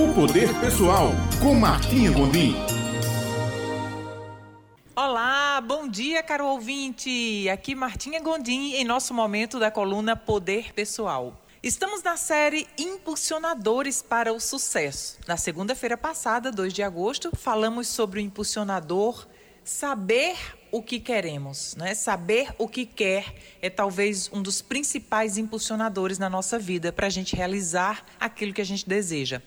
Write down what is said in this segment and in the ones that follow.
O Poder Pessoal, com Martinha Gondim. Olá, bom dia, caro ouvinte. Aqui Martinha Gondim em nosso momento da coluna Poder Pessoal. Estamos na série Impulsionadores para o Sucesso. Na segunda-feira passada, 2 de agosto, falamos sobre o impulsionador saber o que queremos, né? Saber o que quer é talvez um dos principais impulsionadores na nossa vida para a gente realizar aquilo que a gente deseja.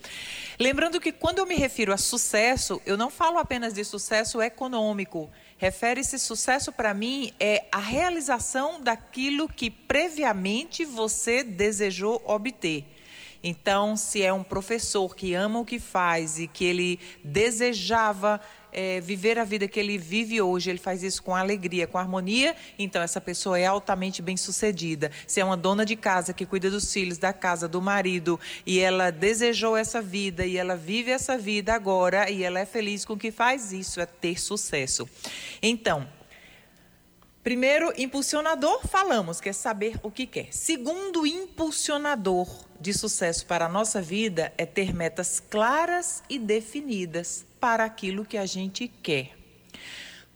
Lembrando que quando eu me refiro a sucesso, eu não falo apenas de sucesso econômico. Refere-se sucesso para mim é a realização daquilo que previamente você desejou obter. Então, se é um professor que ama o que faz e que ele desejava é, viver a vida que ele vive hoje, ele faz isso com alegria, com harmonia, então essa pessoa é altamente bem sucedida. Se é uma dona de casa que cuida dos filhos, da casa, do marido, e ela desejou essa vida e ela vive essa vida agora e ela é feliz com o que faz, isso é ter sucesso. Então, Primeiro, impulsionador, falamos, que é saber o que quer. Segundo, impulsionador de sucesso para a nossa vida é ter metas claras e definidas para aquilo que a gente quer.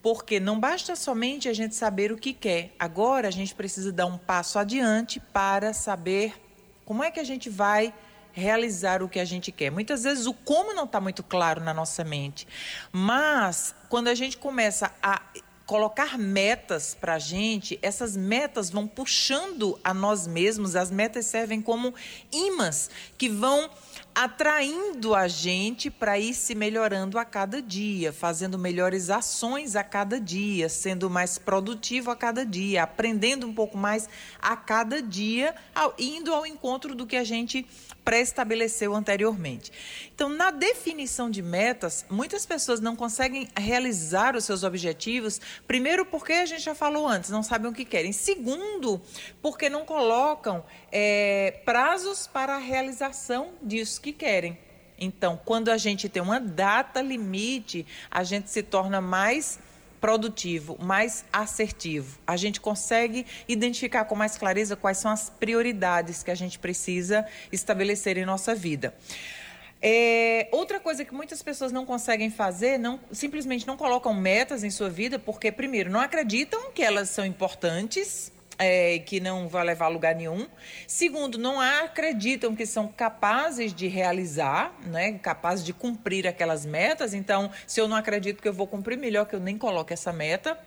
Porque não basta somente a gente saber o que quer, agora a gente precisa dar um passo adiante para saber como é que a gente vai realizar o que a gente quer. Muitas vezes o como não está muito claro na nossa mente, mas quando a gente começa a colocar metas para a gente, essas metas vão puxando a nós mesmos, as metas servem como imãs que vão atraindo a gente para ir se melhorando a cada dia, fazendo melhores ações a cada dia, sendo mais produtivo a cada dia, aprendendo um pouco mais a cada dia, indo ao encontro do que a gente pré-estabeleceu anteriormente. Então, na definição de metas, muitas pessoas não conseguem realizar os seus objetivos, primeiro porque a gente já falou antes, não sabem o que querem. Segundo, porque não colocam é, prazos para a realização disso que querem. Então, quando a gente tem uma data limite, a gente se torna mais produtivo, mais assertivo. A gente consegue identificar com mais clareza quais são as prioridades que a gente precisa estabelecer em nossa vida. É, outra coisa que muitas pessoas não conseguem fazer, não, simplesmente não colocam metas em sua vida, porque, primeiro, não acreditam que elas são importantes, é, que não vai levar a lugar nenhum. Segundo, não acreditam que são capazes de realizar, né, capazes de cumprir aquelas metas. Então, se eu não acredito que eu vou cumprir, melhor que eu nem coloque essa meta.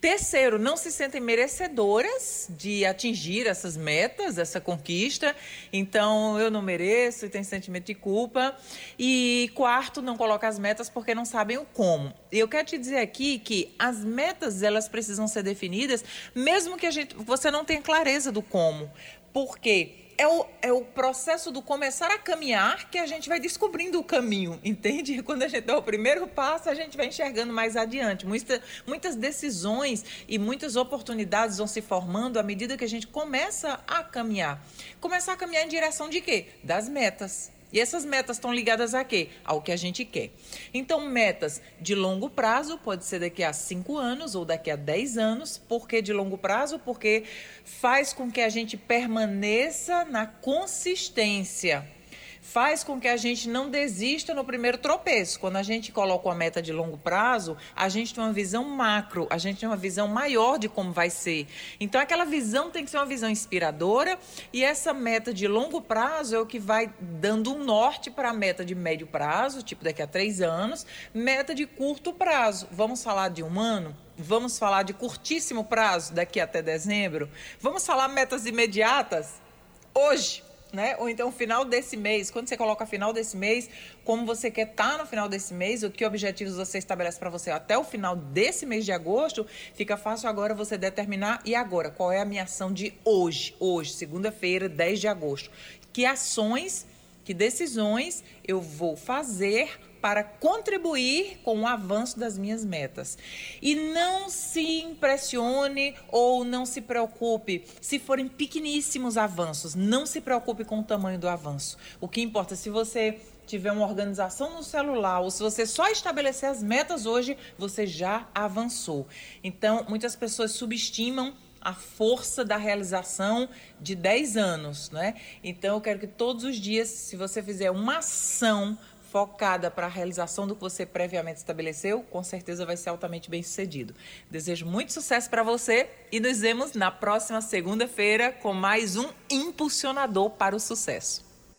Terceiro, não se sentem merecedoras de atingir essas metas, essa conquista. Então, eu não mereço e tem sentimento de culpa. E quarto, não coloca as metas porque não sabem o como. Eu quero te dizer aqui que as metas, elas precisam ser definidas, mesmo que a gente, você não tenha clareza do como. Por quê? É o, é o processo do começar a caminhar que a gente vai descobrindo o caminho, entende? Quando a gente dá o primeiro passo, a gente vai enxergando mais adiante. Muita, muitas decisões e muitas oportunidades vão se formando à medida que a gente começa a caminhar. Começar a caminhar em direção de quê? Das metas. E essas metas estão ligadas a quê? Ao que a gente quer. Então, metas de longo prazo, pode ser daqui a 5 anos ou daqui a 10 anos. Por que de longo prazo? Porque faz com que a gente permaneça na consistência faz com que a gente não desista no primeiro tropeço. Quando a gente coloca uma meta de longo prazo, a gente tem uma visão macro, a gente tem uma visão maior de como vai ser. Então, aquela visão tem que ser uma visão inspiradora e essa meta de longo prazo é o que vai dando um norte para a meta de médio prazo, tipo daqui a três anos, meta de curto prazo. Vamos falar de um ano? Vamos falar de curtíssimo prazo, daqui até dezembro? Vamos falar metas imediatas? Hoje, né? Ou então final desse mês, quando você coloca final desse mês, como você quer estar tá no final desse mês, o que objetivos você estabelece para você até o final desse mês de agosto, fica fácil agora você determinar e agora, qual é a minha ação de hoje, hoje, segunda-feira, 10 de agosto. Que ações, que decisões eu vou fazer para contribuir com o avanço das minhas metas. E não se impressione ou não se preocupe se forem pequeníssimos avanços. Não se preocupe com o tamanho do avanço. O que importa, se você tiver uma organização no celular ou se você só estabelecer as metas hoje, você já avançou. Então, muitas pessoas subestimam a força da realização de 10 anos, né? Então eu quero que todos os dias, se você fizer uma ação focada para a realização do que você previamente estabeleceu, com certeza vai ser altamente bem sucedido. Desejo muito sucesso para você e nos vemos na próxima segunda-feira com mais um impulsionador para o sucesso.